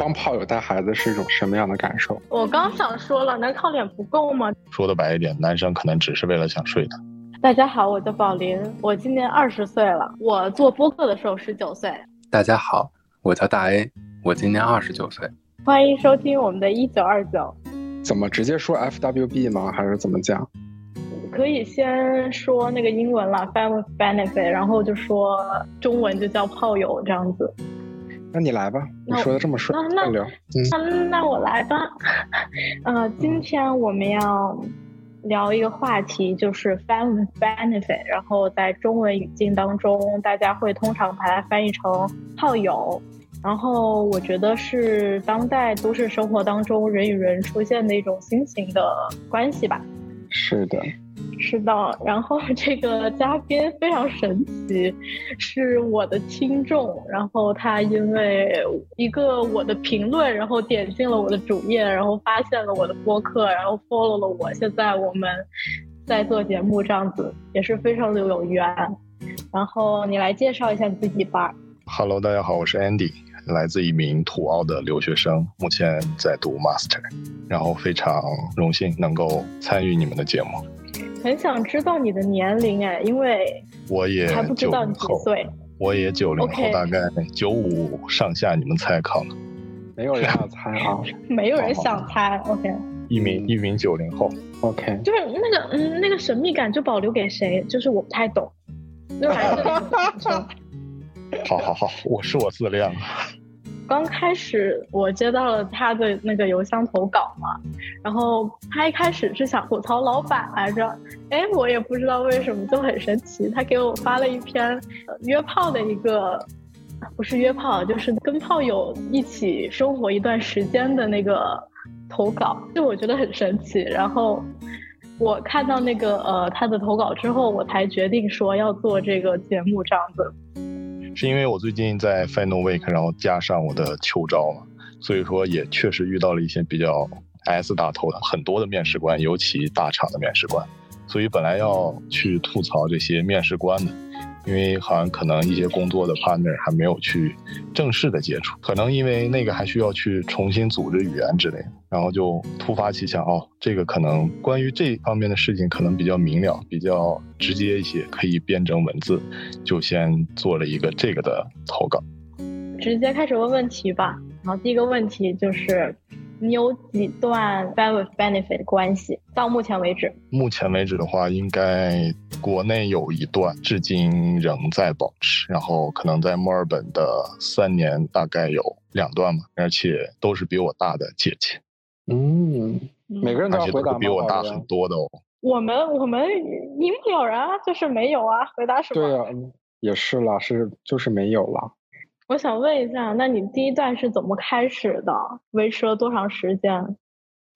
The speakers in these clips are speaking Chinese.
帮炮友带孩子是一种什么样的感受？我刚想说了，能靠脸不够吗？说的白一点，男生可能只是为了想睡他。大家好，我叫宝林，我今年二十岁了。我做播客的时候十九岁。大家好，我叫大 A，我今年二十九岁。欢迎收听我们的一九二九。怎么直接说 FWB 吗？还是怎么讲？可以先说那个英文了，Family Benefit，然后就说中文就叫炮友这样子。那你来吧，你说的这么顺，那聊。那那我来吧。呃，今天我们要聊一个话题，就是 Family Benefit，然后在中文语境当中，大家会通常把它翻译成炮友。然后我觉得是当代都市生活当中人与人出现的一种新型的关系吧。是的。是的，然后这个嘉宾非常神奇，是我的听众，然后他因为一个我的评论，然后点进了我的主页，然后发现了我的播客，然后 follow 了我，现在我们在做节目，这样子也是非常的有缘。然后你来介绍一下你自己吧。Hello，大家好，我是 Andy，来自一名土澳的留学生，目前在读 Master，然后非常荣幸能够参与你们的节目。很想知道你的年龄哎，因为我也还不知道你几岁。我也九零后，大概九五上下，你们猜考呢？没有人想猜啊，没有人想猜。OK，一名一名九零后。OK，就是那个嗯，那个神秘感就保留给谁？就是我不太懂。就还是 好好好，我是我自恋。刚开始我接到了他的那个邮箱投稿嘛，然后他一开始是想吐槽老板来着，哎，我也不知道为什么就很神奇，他给我发了一篇约炮的一个，不是约炮，就是跟炮友一起生活一段时间的那个投稿，就我觉得很神奇。然后我看到那个呃他的投稿之后，我才决定说要做这个节目这样子。是因为我最近在 Final Week，然后加上我的秋招嘛，所以说也确实遇到了一些比较 S 打头的很多的面试官，尤其大厂的面试官，所以本来要去吐槽这些面试官的。因为好像可能一些工作的 partner 还没有去正式的接触，可能因为那个还需要去重新组织语言之类的，然后就突发奇想，哦，这个可能关于这方面的事情可能比较明了，比较直接一些，可以变成文字，就先做了一个这个的投稿。直接开始问问题吧，然后第一个问题就是。你有几段 family benefit 关系？到目前为止，目前为止的话，应该国内有一段，至今仍在保持。然后可能在墨尔本的三年，大概有两段嘛，而且都是比我大的姐姐。嗯，每个人都要回答比我大很多的哦。我们我们一目了然啊，就是没有啊，回答什么？对啊，也是啦，是就是没有了。我想问一下，那你第一段是怎么开始的？维持了多长时间？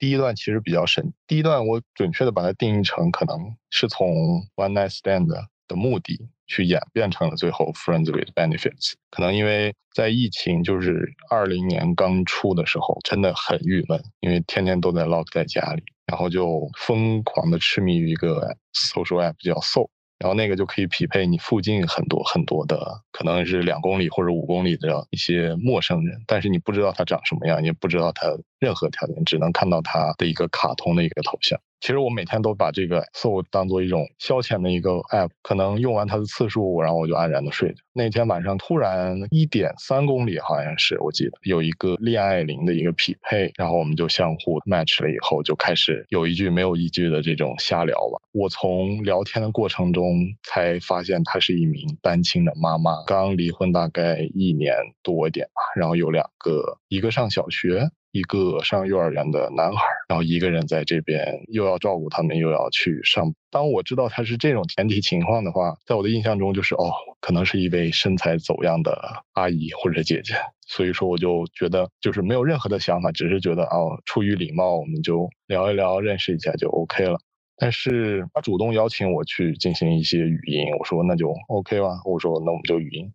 第一段其实比较神。第一段我准确的把它定义成，可能是从 one night stand 的目的去演变成了最后 friends with benefits。可能因为在疫情就是二零年刚出的时候，真的很郁闷，因为天天都在 lock 在家里，然后就疯狂的痴迷于一个 social app 叫 Soul。然后那个就可以匹配你附近很多很多的，可能是两公里或者五公里的一些陌生人，但是你不知道他长什么样，也不知道他任何条件，只能看到他的一个卡通的一个头像。其实我每天都把这个 Soul 当做一种消遣的一个 app，可能用完它的次数，然后我就安然的睡着。那天晚上突然一点三公里，好像是我记得有一个恋爱铃的一个匹配，然后我们就相互 match 了以后，就开始有一句没有一句的这种瞎聊吧。我从聊天的过程中才发现她是一名单亲的妈妈，刚离婚大概一年多一点吧，然后有两个，一个上小学。一个上幼儿园的男孩，然后一个人在这边又要照顾他们，又要去上。当我知道他是这种前提情况的话，在我的印象中就是哦，可能是一位身材走样的阿姨或者姐姐。所以说，我就觉得就是没有任何的想法，只是觉得哦，出于礼貌，我们就聊一聊，认识一下就 OK 了。但是他主动邀请我去进行一些语音，我说那就 OK 吧，我说那我们就语音。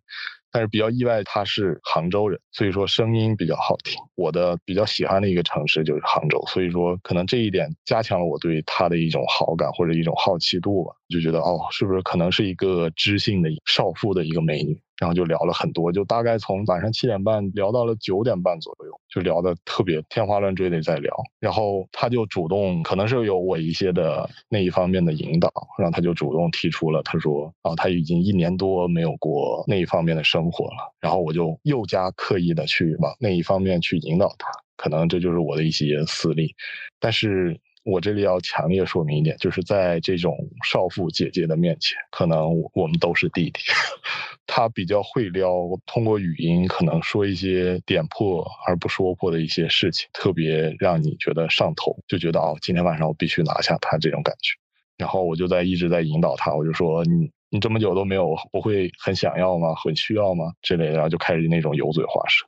但是比较意外，他是杭州人，所以说声音比较好听。我的比较喜欢的一个城市就是杭州，所以说可能这一点加强了我对他的一种好感或者一种好奇度吧，就觉得哦，是不是可能是一个知性的少妇的一个美女？然后就聊了很多，就大概从晚上七点半聊到了九点半左右，就聊的特别天花乱坠的在聊，然后他就主动，可能是有我一些的那一方面的引导，然后他就主动提出了，他说啊，他已经一年多没有过那一方面的生活了，然后我就又加刻意的去往那一方面去引导他，可能这就是我的一些私利，但是。我这里要强烈说明一点，就是在这种少妇姐姐的面前，可能我们都是弟弟。他比较会撩，通过语音可能说一些点破而不说破的一些事情，特别让你觉得上头，就觉得哦，今天晚上我必须拿下他这种感觉。然后我就在一直在引导他，我就说你你这么久都没有，不会很想要吗？很需要吗？之类的，然后就开始那种油嘴滑舌。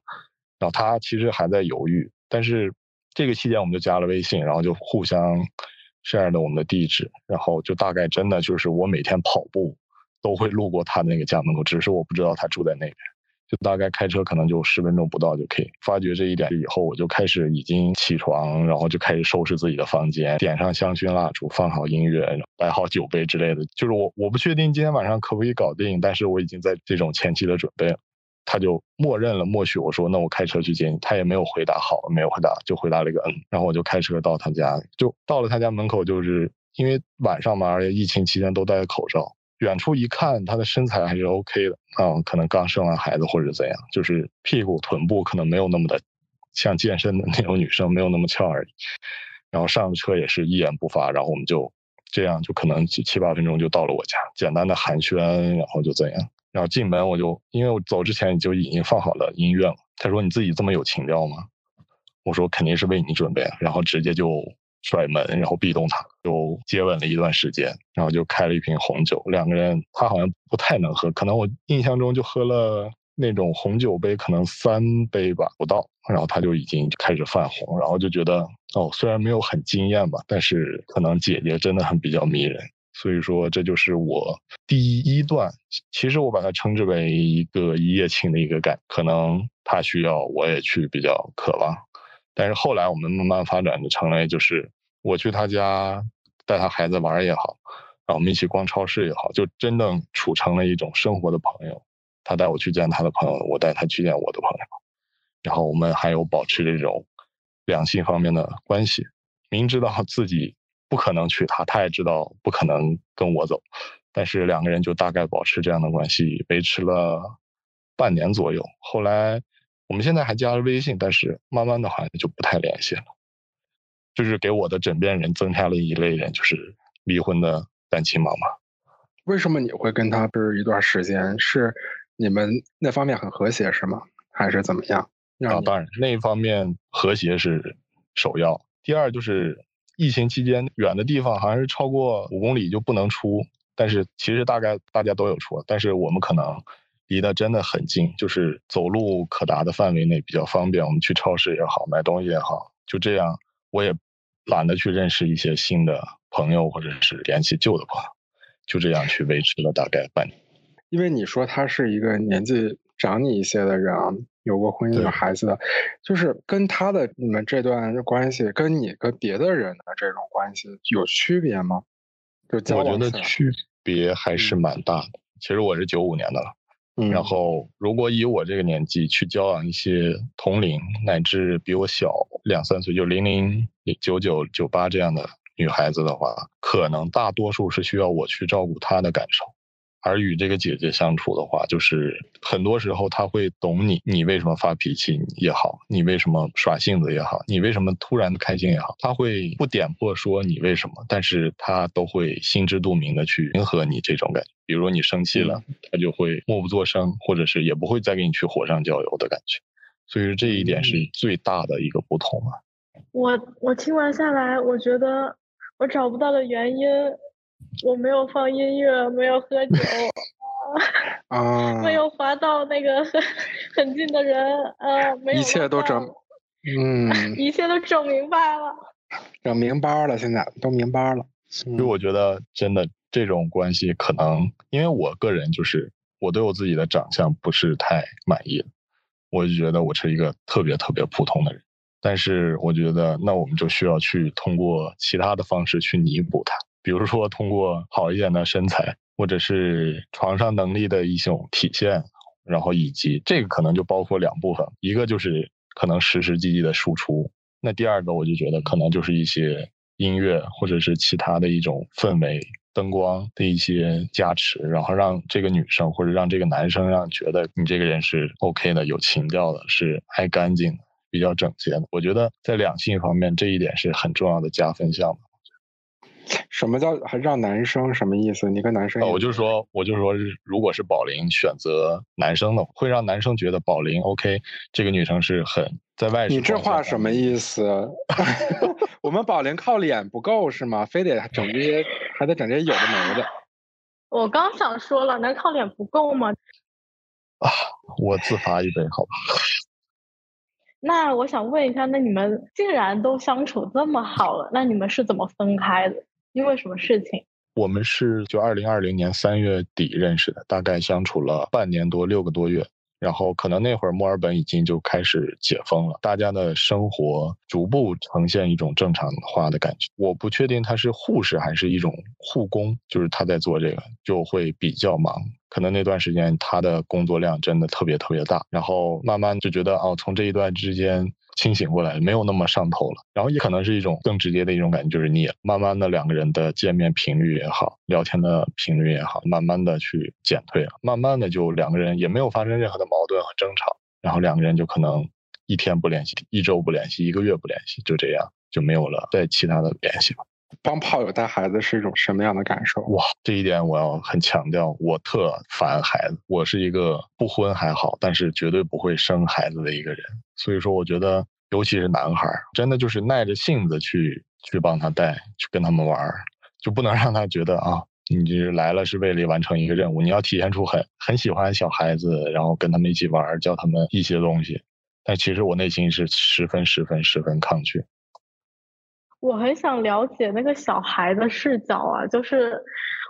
然后他其实还在犹豫，但是。这个期间我们就加了微信，然后就互相 share 了我们的地址，然后就大概真的就是我每天跑步都会路过他那个家门口，只是我不知道他住在那边，就大概开车可能就十分钟不到就可以。发觉这一点以后，我就开始已经起床，然后就开始收拾自己的房间，点上香薰蜡烛，放好音乐，摆好酒杯之类的。就是我我不确定今天晚上可不可以搞定，但是我已经在这种前期的准备了。他就默认了，默许我说，那我开车去接你。他也没有回答好，没有回答，就回答了一个嗯。然后我就开车到他家，就到了他家门口，就是因为晚上嘛，而且疫情期间都戴着口罩。远处一看，他的身材还是 OK 的啊，可能刚生完孩子或者怎样，就是屁股臀部可能没有那么的像健身的那种女生，没有那么翘而已。然后上了车也是一言不发，然后我们就这样，就可能七七八分钟就到了我家，简单的寒暄，然后就怎样。然后进门我就，因为我走之前你就已经放好了音乐了。他说：“你自己这么有情调吗？”我说：“肯定是为你准备。”然后直接就甩门，然后壁咚他，就接吻了一段时间，然后就开了一瓶红酒。两个人他好像不太能喝，可能我印象中就喝了那种红酒杯，可能三杯吧不到。然后他就已经开始泛红，然后就觉得哦，虽然没有很惊艳吧，但是可能姐姐真的很比较迷人。所以说，这就是我第一段。其实我把它称之为一个一夜情的一个感，可能他需要，我也去比较渴望。但是后来我们慢慢发展的成为，就是我去他家带他孩子玩也好，然后我们一起逛超市也好，就真正处成了一种生活的朋友。他带我去见他的朋友，我带他去见我的朋友，然后我们还有保持这种两性方面的关系，明知道自己。不可能娶她，她也知道不可能跟我走，但是两个人就大概保持这样的关系，维持了半年左右。后来我们现在还加了微信，但是慢慢的好像就不太联系了。就是给我的枕边人增加了一类人，就是离婚的单亲妈妈。为什么你会跟他是一段时间？是你们那方面很和谐是吗？还是怎么样？啊，当然那一方面和谐是首要，第二就是。疫情期间，远的地方好像是超过五公里就不能出，但是其实大概大家都有出，但是我们可能离得真的很近，就是走路可达的范围内比较方便。我们去超市也好，买东西也好，就这样，我也懒得去认识一些新的朋友或者是联系旧的朋友，就这样去维持了大概半年。因为你说他是一个年纪长你一些的人啊。有过婚姻有孩子的，就是跟他的你们这段关系，跟你跟别的人的这种关系有区别吗？就我觉得区别还是蛮大的。其实我是九五年的了，然后如果以我这个年纪去交往一些同龄乃至比我小两三岁，就零零九九九八这样的女孩子的话，可能大多数是需要我去照顾她的感受。而与这个姐姐相处的话，就是很多时候她会懂你，你为什么发脾气也好，你为什么耍性子也好，你为什么突然开心也好，她会不点破说你为什么，但是她都会心知肚明的去迎合你这种感觉。比如你生气了，她就会默不作声，或者是也不会再给你去火上浇油的感觉。所以说这一点是最大的一个不同啊。我我听完下来，我觉得我找不到的原因。我没有放音乐，没有喝酒，啊，没有滑到那个很很近的人，呃，没有，一切都整，嗯，一切都整明白了，整明白了，现在都明白了。其实我觉得，真的这种关系，可能因为我个人就是我对我自己的长相不是太满意，我就觉得我是一个特别特别普通的人。但是我觉得，那我们就需要去通过其他的方式去弥补它。比如说，通过好一点的身材，或者是床上能力的一种体现，然后以及这个可能就包括两部分，一个就是可能实实际际的输出。那第二个，我就觉得可能就是一些音乐或者是其他的一种氛围、灯光的一些加持，然后让这个女生或者让这个男生让觉得你这个人是 OK 的、有情调的、是爱干净的、比较整洁的。我觉得在两性方面这一点是很重要的加分项。什么叫还让男生什么意思？你跟男生？我就说，我就说，如果是宝林选择男生的，会让男生觉得宝林 OK，这个女生是很在外。你这话什么意思？我们宝林靠脸不够是吗？非得整这些，还得整这些有的没的。我刚想说了，能靠脸不够吗？啊，我自罚一杯，好吧。那我想问一下，那你们竟然都相处这么好了，那你们是怎么分开的？因为什么事情？我们是就二零二零年三月底认识的，大概相处了半年多，六个多月。然后可能那会儿墨尔本已经就开始解封了，大家的生活逐步呈现一种正常化的感觉。我不确定他是护士还是一种护工，就是他在做这个就会比较忙。可能那段时间他的工作量真的特别特别大，然后慢慢就觉得哦，从这一段之间。清醒过来，没有那么上头了。然后也可能是一种更直接的一种感觉，就是腻了。慢慢的，两个人的见面频率也好，聊天的频率也好，慢慢的去减退了。慢慢的，就两个人也没有发生任何的矛盾和争吵。然后两个人就可能一天不联系，一周不联系，一个月不联系，就这样就没有了再其他的联系了。帮炮友带孩子是一种什么样的感受？哇，这一点我要很强调，我特烦孩子。我是一个不婚还好，但是绝对不会生孩子的一个人。所以说，我觉得尤其是男孩，真的就是耐着性子去去帮他带，去跟他们玩，就不能让他觉得啊，你来了是为了完成一个任务。你要体现出很很喜欢小孩子，然后跟他们一起玩，教他们一些东西。但其实我内心是十分、十分、十分抗拒。我很想了解那个小孩的视角啊，就是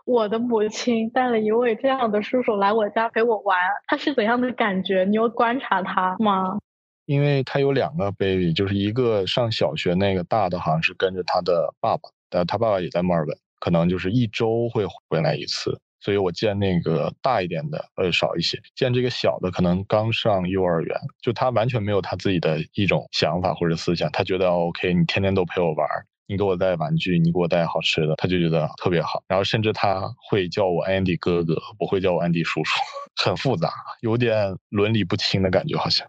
我的母亲带了一位这样的叔叔来我家陪我玩，他是怎样的感觉？你有观察他吗？因为他有两个 baby，就是一个上小学那个大的，好像是跟着他的爸爸，但他爸爸也在墨尔本，可能就是一周会回来一次，所以我见那个大一点的呃少一些，见这个小的可能刚上幼儿园，就他完全没有他自己的一种想法或者思想，他觉得 OK，你天天都陪我玩。你给我带玩具，你给我带好吃的，他就觉得特别好。然后甚至他会叫我 Andy 哥哥，不会叫我 Andy 叔叔，很复杂，有点伦理不清的感觉，好像。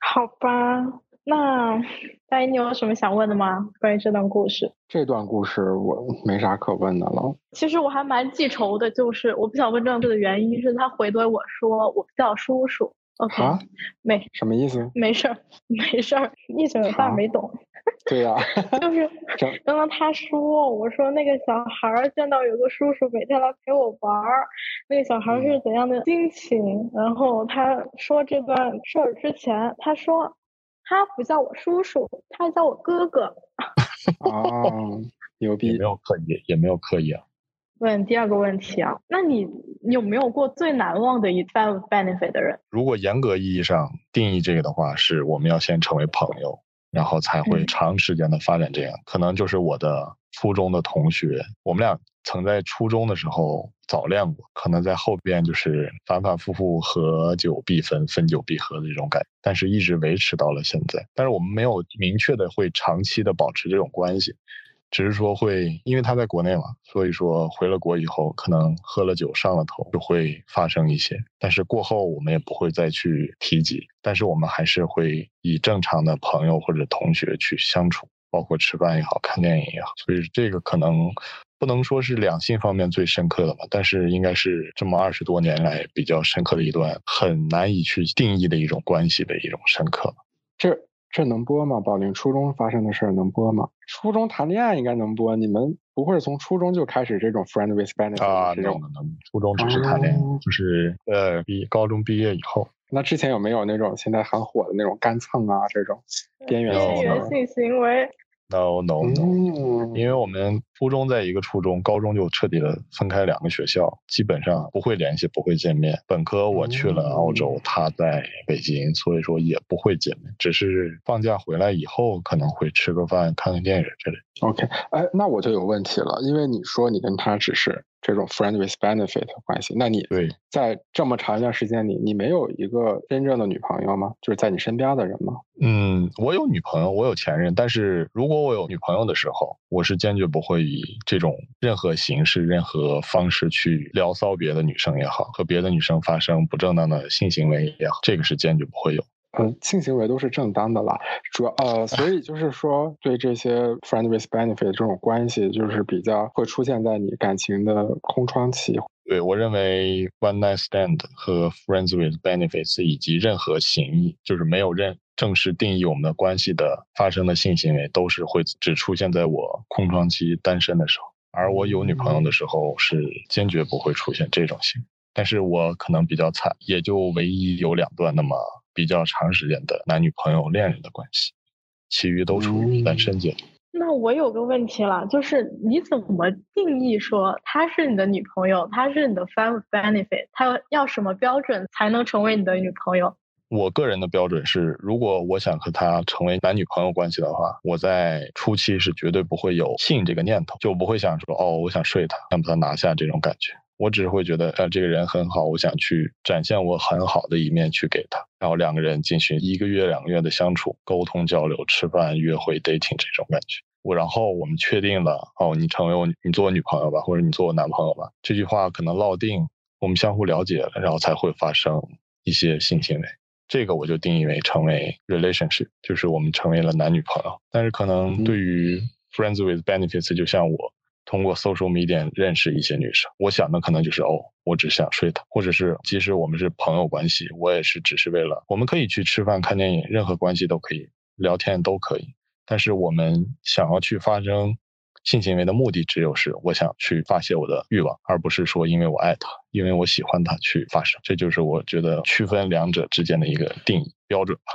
好吧，那大一，你有什么想问的吗？关于这段故事？这段故事我没啥可问的了。其实我还蛮记仇的，就是我不想问这段事的原因是他回怼我说我叫叔叔。OK，没什么意思？没事儿，没事儿，一整大没懂。对呀，就是刚刚他说，我说那个小孩见到有个叔叔每天来陪我玩儿，那个小孩是怎样的心情？然后他说这段事儿之前，他说他不叫我叔叔，他叫我哥哥。啊，牛逼！也没有刻意，也没有刻意啊。问第二个问题啊，那你有没有过最难忘的一 friend benefit 的人？如果严格意义上定义这个的话，是我们要先成为朋友。然后才会长时间的发展，这样可能就是我的初中的同学，我们俩曾在初中的时候早恋过，可能在后边就是反反复复合久必分，分久必合的这种感觉，但是一直维持到了现在。但是我们没有明确的会长期的保持这种关系。只是说会，因为他在国内嘛，所以说回了国以后，可能喝了酒上了头，就会发生一些。但是过后我们也不会再去提及，但是我们还是会以正常的朋友或者同学去相处，包括吃饭也好看电影也好。所以这个可能不能说是两性方面最深刻的吧，但是应该是这么二十多年来比较深刻的一段很难以去定义的一种关系的一种深刻。这。这能播吗？宝林初中发生的事儿能播吗？初中谈恋爱应该能播。你们不会从初中就开始这种 friend with benefit 啊？能能，初中只是谈恋爱，就是呃，毕高中毕业以后。那之前有没有那种现在很火的那种干蹭啊？这种边缘性行为？no no no，因为我们初中在一个初中，高中就彻底的分开两个学校，基本上不会联系，不会见面。本科我去了澳洲，他在北京，所以说也不会见面，只是放假回来以后可能会吃个饭、看看电影之类。OK，哎，那我就有问题了，因为你说你跟他只是这种 friend with benefit 的关系。那你对在这么长一段时间里，你没有一个真正的女朋友吗？就是在你身边的人吗？嗯，我有女朋友，我有前任，但是如果我有女朋友的时候，我是坚决不会以这种任何形式、任何方式去撩骚别的女生也好，和别的女生发生不正当的性行为也好，这个是坚决不会有。嗯，性行为都是正当的啦，主要呃，所以就是说，对这些 friend with benefit 这种关系，就是比较会出现在你感情的空窗期。对我认为，one night stand 和 friends with benefits 以及任何形意，就是没有任正式定义我们的关系的发生的性行为，都是会只出现在我空窗期单身的时候，而我有女朋友的时候，是坚决不会出现这种行为。但是我可能比较惨，也就唯一有两段那么。比较长时间的男女朋友、恋人的关系，其余都处于单身阶段。那我有个问题了，就是你怎么定义说她是你的女朋友，她是你的 friend benefit，她要什么标准才能成为你的女朋友？我个人的标准是，如果我想和他成为男女朋友关系的话，我在初期是绝对不会有性这个念头，就不会想说哦，我想睡他，想把他拿下这种感觉。我只是会觉得，呃，这个人很好，我想去展现我很好的一面去给他，然后两个人进行一个月、两个月的相处、沟通、交流、吃饭、约会、dating 这种感觉。我然后我们确定了，哦，你成为我，你做我女朋友吧，或者你做我男朋友吧。这句话可能落定，我们相互了解了，然后才会发生一些性行为。这个我就定义为成为 relationship，就是我们成为了男女朋友。但是可能对于 friends with benefits，就像我。通过 social media 认识一些女生，我想的可能就是哦，我只想睡她，或者是即使我们是朋友关系，我也是只是为了我们可以去吃饭、看电影，任何关系都可以，聊天都可以。但是我们想要去发生性行为的目的，只有是我想去发泄我的欲望，而不是说因为我爱他，因为我喜欢他去发生。这就是我觉得区分两者之间的一个定义标准吧。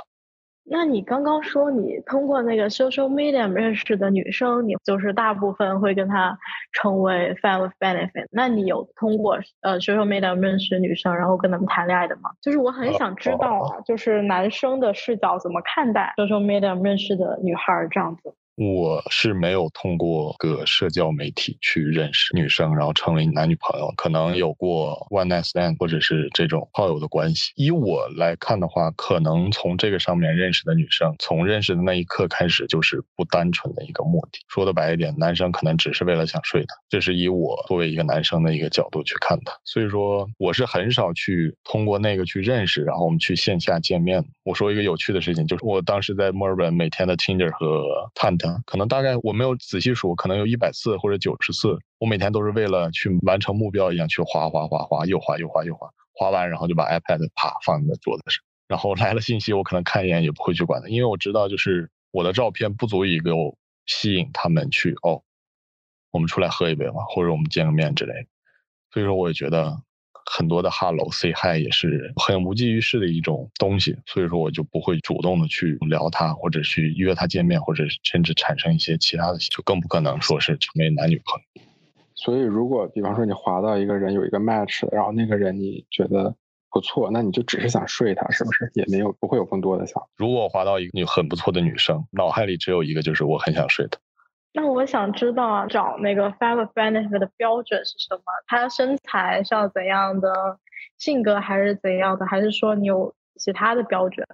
那你刚刚说你通过那个 social media 认识的女生，你就是大部分会跟她成为 friend with benefit。那你有通过呃 social media 认识女生，然后跟她们谈恋爱的吗？就是我很想知道啊，就是男生的视角怎么看待 social media 认识的女孩这样子。我是没有通过个社交媒体去认识女生，然后成为男女朋友。可能有过 one night stand 或者是这种炮友的关系。以我来看的话，可能从这个上面认识的女生，从认识的那一刻开始就是不单纯的一个目的。说的白一点，男生可能只是为了想睡她。这是以我作为一个男生的一个角度去看她。所以说，我是很少去通过那个去认识，然后我们去线下见面。我说一个有趣的事情，就是我当时在墨尔本每天的 Tinder 和探探。可能大概我没有仔细数，可能有一百次或者九十次，我每天都是为了去完成目标一样去划划划划，又划又划又划，划完然后就把 iPad 啪放在桌子上，然后来了信息我可能看一眼也不会去管它，因为我知道就是我的照片不足以够吸引他们去哦，我们出来喝一杯嘛，或者我们见个面之类的，所以说我也觉得。很多的 hello say hi 也是很无济于事的一种东西，所以说我就不会主动的去聊他，或者去约他见面，或者甚至产生一些其他的，就更不可能说是成为男女朋友。所以，如果比方说你滑到一个人有一个 match，然后那个人你觉得不错，那你就只是想睡他，是不是？也没有不会有更多的想。如果我滑到一个你很不错的女生，脑海里只有一个，就是我很想睡她。那我想知道啊，找那个 family benefit 的标准是什么？他身材是要怎样的？性格还是怎样的？还是说你有其他的标准？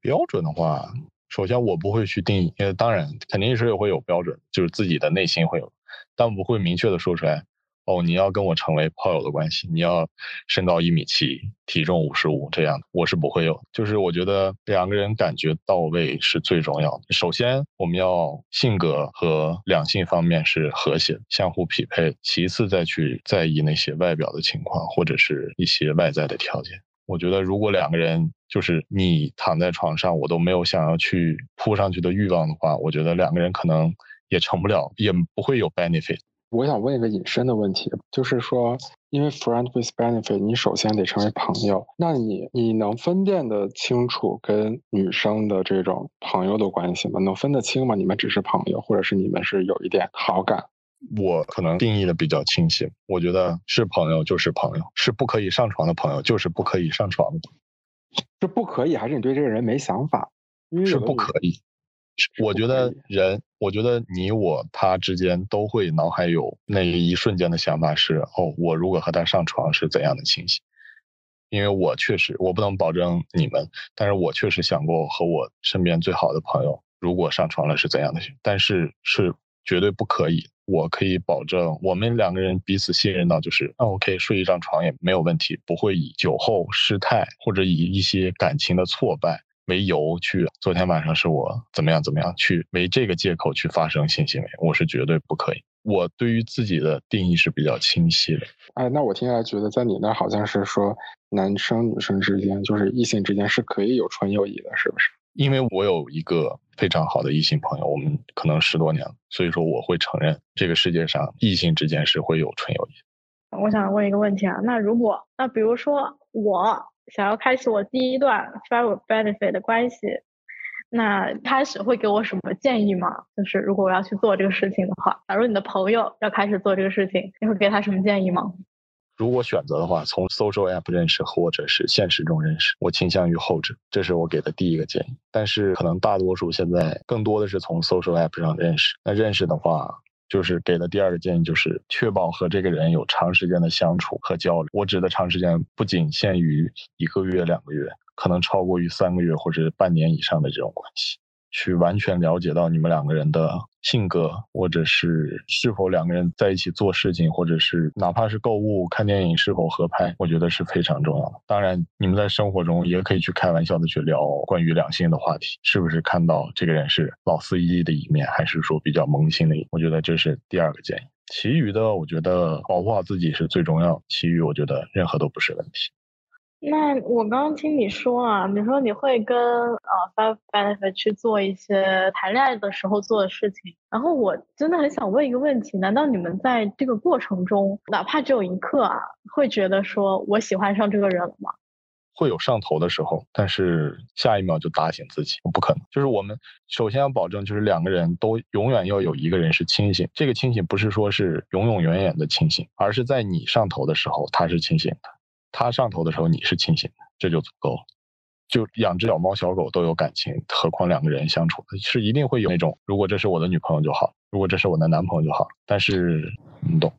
标准的话，首先我不会去定义，因为当然肯定是会有标准，就是自己的内心会有，但不会明确的说出来。哦，你要跟我成为炮友的关系，你要身高一米七，体重五十五这样的，我是不会有。就是我觉得两个人感觉到位是最重要的。首先，我们要性格和两性方面是和谐，相互匹配。其次，再去在意那些外表的情况或者是一些外在的条件。我觉得，如果两个人就是你躺在床上，我都没有想要去扑上去的欲望的话，我觉得两个人可能也成不了，也不会有 benefit。我想问一个隐身的问题，就是说，因为 friend with benefit，你首先得成为朋友，那你你能分辨得清楚跟女生的这种朋友的关系吗？能分得清吗？你们只是朋友，或者是你们是有一点好感？我可能定义的比较清晰，我觉得是朋友就是朋友，是不可以上床的朋友就是不可以上床的。是不可以，还是你对这个人没想法？是不可以。我觉得人，我觉得你我他之间都会脑海有那一瞬间的想法是：哦，我如果和他上床是怎样的情形？因为我确实，我不能保证你们，但是我确实想过和我身边最好的朋友如果上床了是怎样的，但是是绝对不可以。我可以保证，我们两个人彼此信任到，就是那我可以睡一张床也没有问题，不会以酒后失态或者以一些感情的挫败。为由去，昨天晚上是我怎么样怎么样去为这个借口去发生性行为，我是绝对不可以。我对于自己的定义是比较清晰的。哎，那我听下来觉得，在你那好像是说男生女生之间，就是异性之间是可以有纯友谊的，是不是？因为我有一个非常好的异性朋友，我们可能十多年了，所以说我会承认这个世界上异性之间是会有纯友谊。我想问一个问题啊，那如果那比如说我。想要开始我第一段 friend benefit 的关系，那开始会给我什么建议吗？就是如果我要去做这个事情的话，假如你的朋友要开始做这个事情，你会给他什么建议吗？如果选择的话，从 social app 认识或者是现实中认识，我倾向于后者，这是我给的第一个建议。但是可能大多数现在更多的是从 social app 上认识，那认识的话。就是给的第二个建议，就是确保和这个人有长时间的相处和交流。我指的长时间不仅限于一个月、两个月，可能超过于三个月或者半年以上的这种关系。去完全了解到你们两个人的性格，或者是是否两个人在一起做事情，或者是哪怕是购物、看电影是否合拍，我觉得是非常重要的。当然，你们在生活中也可以去开玩笑的去聊关于两性的话题，是不是看到这个人是老司机的一面，还是说比较萌新的一面？我觉得这是第二个建议。其余的，我觉得保护好自己是最重要，其余我觉得任何都不是问题。那我刚刚听你说啊，你说你会跟呃 Five Benefit 去做一些谈恋爱的时候做的事情，然后我真的很想问一个问题：难道你们在这个过程中，哪怕只有一刻啊，会觉得说我喜欢上这个人了吗？会有上头的时候，但是下一秒就打醒自己，不可能。就是我们首先要保证，就是两个人都永远要有一个人是清醒。这个清醒不是说是永永远远的清醒，而是在你上头的时候，他是清醒的。他上头的时候，你是清醒的，这就足够了。就养只小猫小狗都有感情，何况两个人相处是一定会有那种，如果这是我的女朋友就好，如果这是我的男朋友就好。但是你懂，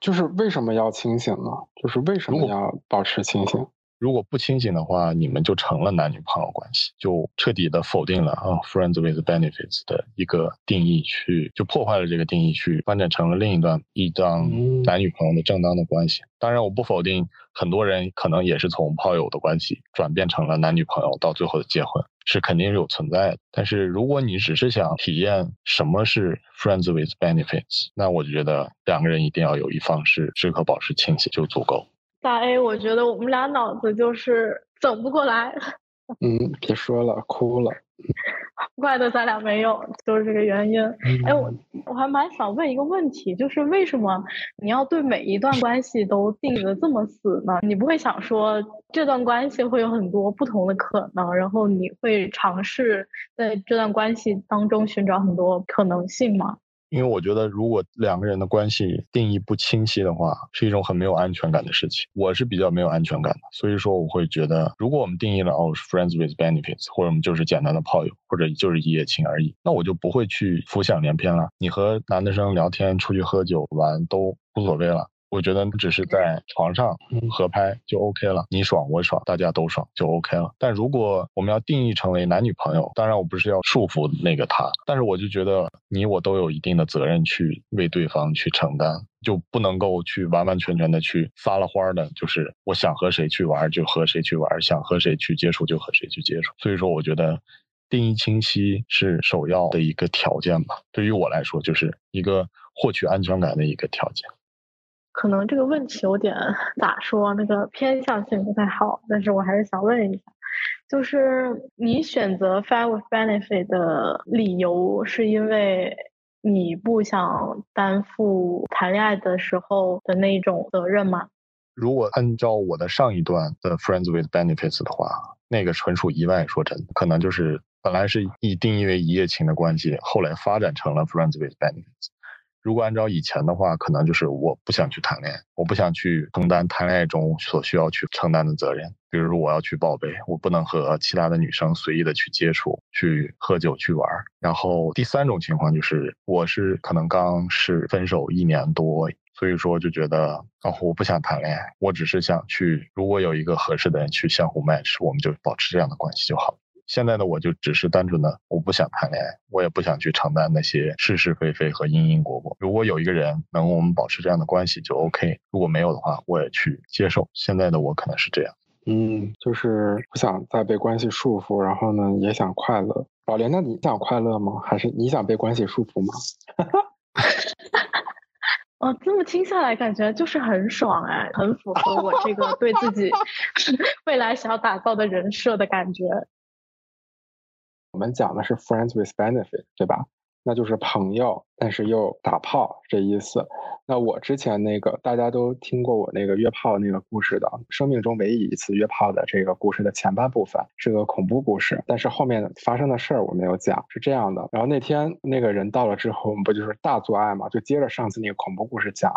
就是为什么要清醒呢？就是为什么要保持清醒？如果不清醒的话，你们就成了男女朋友关系，就彻底的否定了啊，friends with benefits 的一个定义，去就破坏了这个定义，去发展成了另一段一张男女朋友的正当的关系。当然，我不否定很多人可能也是从炮友的关系转变成了男女朋友，到最后的结婚是肯定是有存在的。但是如果你只是想体验什么是 friends with benefits，那我觉得两个人一定要有一方是时刻保持清醒就足够。大 A，我觉得我们俩脑子就是整不过来。嗯，别说了，哭了。怪的咱俩没有，就是这个原因。哎，我我还蛮想问一个问题，就是为什么你要对每一段关系都定的这么死呢？你不会想说这段关系会有很多不同的可能，然后你会尝试在这段关系当中寻找很多可能性吗？因为我觉得，如果两个人的关系定义不清晰的话，是一种很没有安全感的事情。我是比较没有安全感的，所以说我会觉得，如果我们定义了哦是，friends with benefits，或者我们就是简单的炮友，或者就是一夜情而已，那我就不会去浮想联翩了。你和男的生聊天、出去喝酒玩都无所谓了。我觉得只是在床上合拍就 OK 了，你爽我爽，大家都爽就 OK 了。但如果我们要定义成为男女朋友，当然我不是要束缚那个他，但是我就觉得你我都有一定的责任去为对方去承担，就不能够去完完全全的去撒了欢的，就是我想和谁去玩就和谁去玩，想和谁去接触就和谁去接触。所以说，我觉得定义清晰是首要的一个条件吧。对于我来说，就是一个获取安全感的一个条件。可能这个问题有点咋说，那个偏向性不太好，但是我还是想问一下，就是你选择 Fire with Benefit 的理由是因为你不想担负谈恋爱的时候的那种责任吗？如果按照我的上一段的 Friends with Benefits 的话，那个纯属意外，说真的，可能就是本来是以定义为一夜情的关系，后来发展成了 Friends with Benefits。如果按照以前的话，可能就是我不想去谈恋爱，我不想去承担谈恋爱中所需要去承担的责任。比如说我要去报备，我不能和其他的女生随意的去接触、去喝酒、去玩。然后第三种情况就是，我是可能刚是分手一年多，所以说就觉得哦，我不想谈恋爱，我只是想去，如果有一个合适的人去相互 match，我们就保持这样的关系就好。现在的我就只是单纯的，我不想谈恋爱，我也不想去承担那些是是非非和因因果果。如果有一个人能我们保持这样的关系就 OK，如果没有的话，我也去接受。现在的我可能是这样，嗯，就是不想再被关系束缚，然后呢也想快乐。宝莲，那你想快乐吗？还是你想被关系束缚吗？哦，这么听下来，感觉就是很爽哎，很符合我这个对自己 未来想要打造的人设的感觉。我们讲的是 friends with benefit，对吧？那就是朋友，但是又打炮这意思。那我之前那个大家都听过我那个约炮那个故事的，生命中唯一一次约炮的这个故事的前半部分是个恐怖故事，但是后面发生的事儿我没有讲。是这样的，然后那天那个人到了之后，我们不就是大做爱嘛？就接着上次那个恐怖故事讲。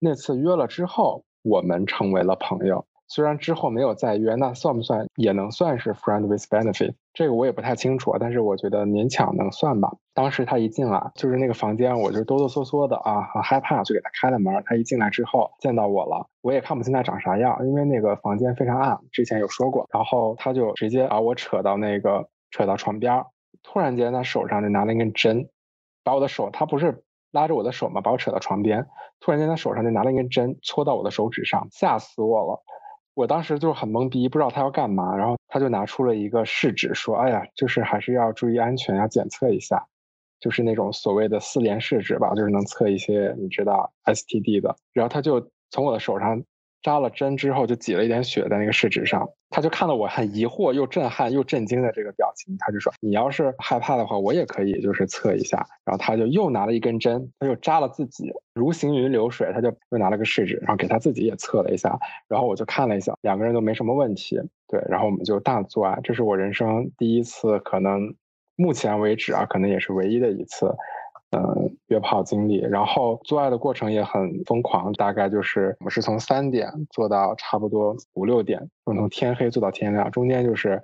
那次约了之后，我们成为了朋友。虽然之后没有再约，那算不算也能算是 friend with benefit？这个我也不太清楚，但是我觉得勉强能算吧。当时他一进来，就是那个房间，我就哆哆嗦嗦的啊，很害怕，就给他开了门。他一进来之后见到我了，我也看不清他长啥样，因为那个房间非常暗，之前有说过。然后他就直接把我扯到那个扯到床边，突然间他手上就拿了一根针，把我的手，他不是拉着我的手嘛，把我扯到床边，突然间他手上就拿了一根针戳到我的手指上，吓死我了。我当时就很懵逼，不知道他要干嘛，然后他就拿出了一个试纸，说：“哎呀，就是还是要注意安全，要检测一下，就是那种所谓的四联试纸吧，就是能测一些你知道 STD 的。”然后他就从我的手上。扎了针之后，就挤了一点血在那个试纸上。他就看到我很疑惑、又震撼又震惊的这个表情，他就说：“你要是害怕的话，我也可以，就是测一下。”然后他就又拿了一根针，他又扎了自己，如行云流水，他就又拿了个试纸，然后给他自己也测了一下。然后我就看了一下，两个人都没什么问题。对，然后我们就大做爱。这是我人生第一次，可能目前为止啊，可能也是唯一的一次。嗯，约炮经历，然后做爱的过程也很疯狂，大概就是我们是从三点做到差不多五六点，从天黑做到天亮，中间就是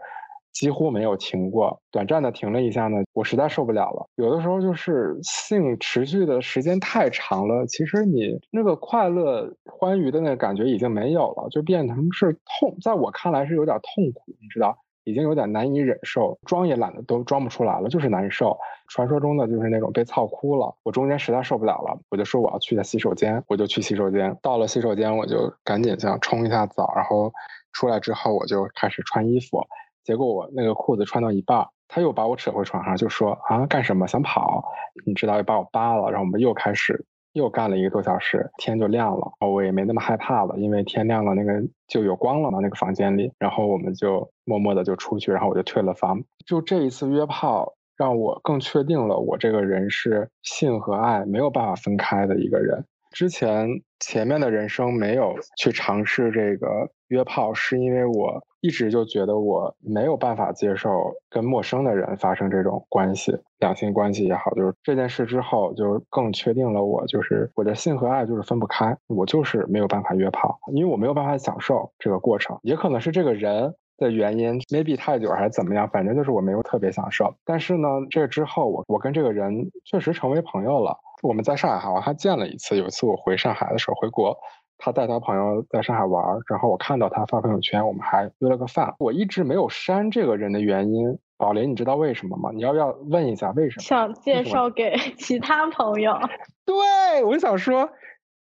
几乎没有停过。短暂的停了一下呢，我实在受不了了。有的时候就是性持续的时间太长了，其实你那个快乐欢愉的那个感觉已经没有了，就变成是痛，在我看来是有点痛苦，你知道。已经有点难以忍受，装也懒得都装不出来了，就是难受。传说中的就是那种被操哭了。我中间实在受不了了，我就说我要去下洗手间，我就去洗手间。到了洗手间，我就赶紧想冲一下澡，然后出来之后我就开始穿衣服。结果我那个裤子穿到一半，他又把我扯回床上，就说啊干什么想跑？你知道又把我扒了，然后我们又开始。又干了一个多小时，天就亮了，我也没那么害怕了，因为天亮了，那个就有光了嘛，那个房间里。然后我们就默默的就出去，然后我就退了房。就这一次约炮，让我更确定了我这个人是性和爱没有办法分开的一个人。之前前面的人生没有去尝试这个约炮，是因为我一直就觉得我没有办法接受跟陌生的人发生这种关系，两性关系也好，就是这件事之后，就更确定了我就是我的性和爱就是分不开，我就是没有办法约炮，因为我没有办法享受这个过程，也可能是这个人的原因，maybe 太久还是怎么样，反正就是我没有特别享受。但是呢，这之后我我跟这个人确实成为朋友了。我们在上海哈，我还见了一次。有一次我回上海的时候，回国，他带他朋友在上海玩，然后我看到他发朋友圈，我们还约了个饭。我一直没有删这个人的原因，宝林，你知道为什么吗？你要不要问一下为什么？想介绍给其他朋友。对，我就想说。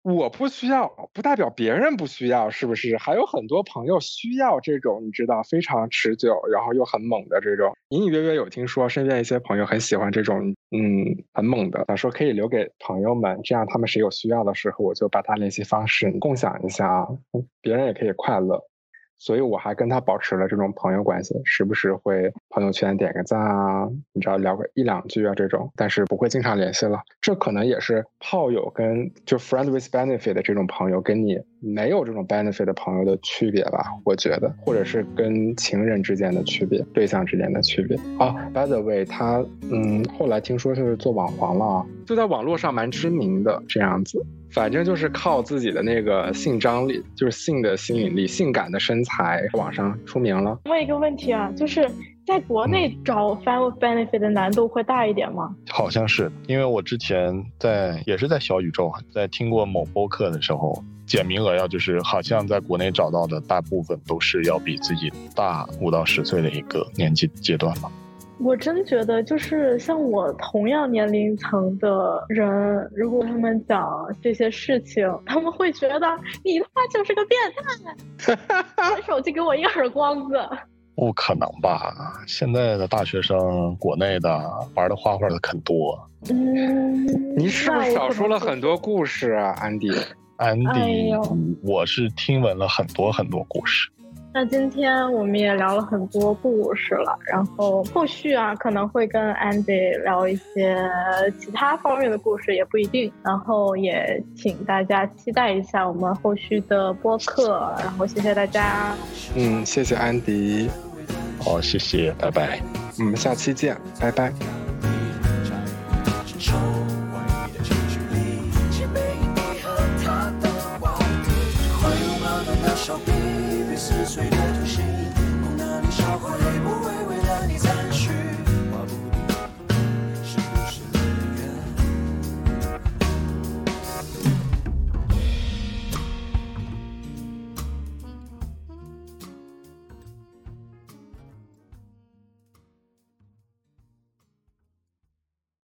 我不需要，不代表别人不需要，是不是？还有很多朋友需要这种，你知道，非常持久，然后又很猛的这种。隐隐约约有听说，身边一些朋友很喜欢这种，嗯，很猛的。想说可以留给朋友们，这样他们谁有需要的时候，我就把他联系方式共享一下啊，别人也可以快乐。所以我还跟他保持了这种朋友关系，时不时会朋友圈点个赞啊，你知道聊个一两句啊这种，但是不会经常联系了。这可能也是炮友跟就 friend with benefit 的这种朋友跟你没有这种 benefit 的朋友的区别吧，我觉得，或者是跟情人之间的区别，对象之间的区别啊。By the way，他嗯后来听说就是做网黄了，就在网络上蛮知名的这样子。反正就是靠自己的那个性张力，就是性的吸引力、性感的身材，网上出名了。问一个问题啊，就是在国内找 with benefit 的难度会大一点吗？好像是，因为我之前在也是在小宇宙，在听过某播客的时候，减名额要就是好像在国内找到的大部分都是要比自己大五到十岁的一个年纪阶段吧。我真觉得，就是像我同样年龄层的人，如果他们讲这些事情，他们会觉得你他妈就是个变态，拿手机给我一个耳光子。不可能吧？现在的大学生，国内的玩的花花的很多。嗯，你是不是少说了很多故事啊，安迪？安迪，哎我是听闻了很多很多故事。那今天我们也聊了很多故事了，然后后续啊可能会跟 Andy 聊一些其他方面的故事，也不一定。然后也请大家期待一下我们后续的播客。然后谢谢大家，嗯，谢谢安迪，好，谢谢，拜拜。我们下期见，拜拜。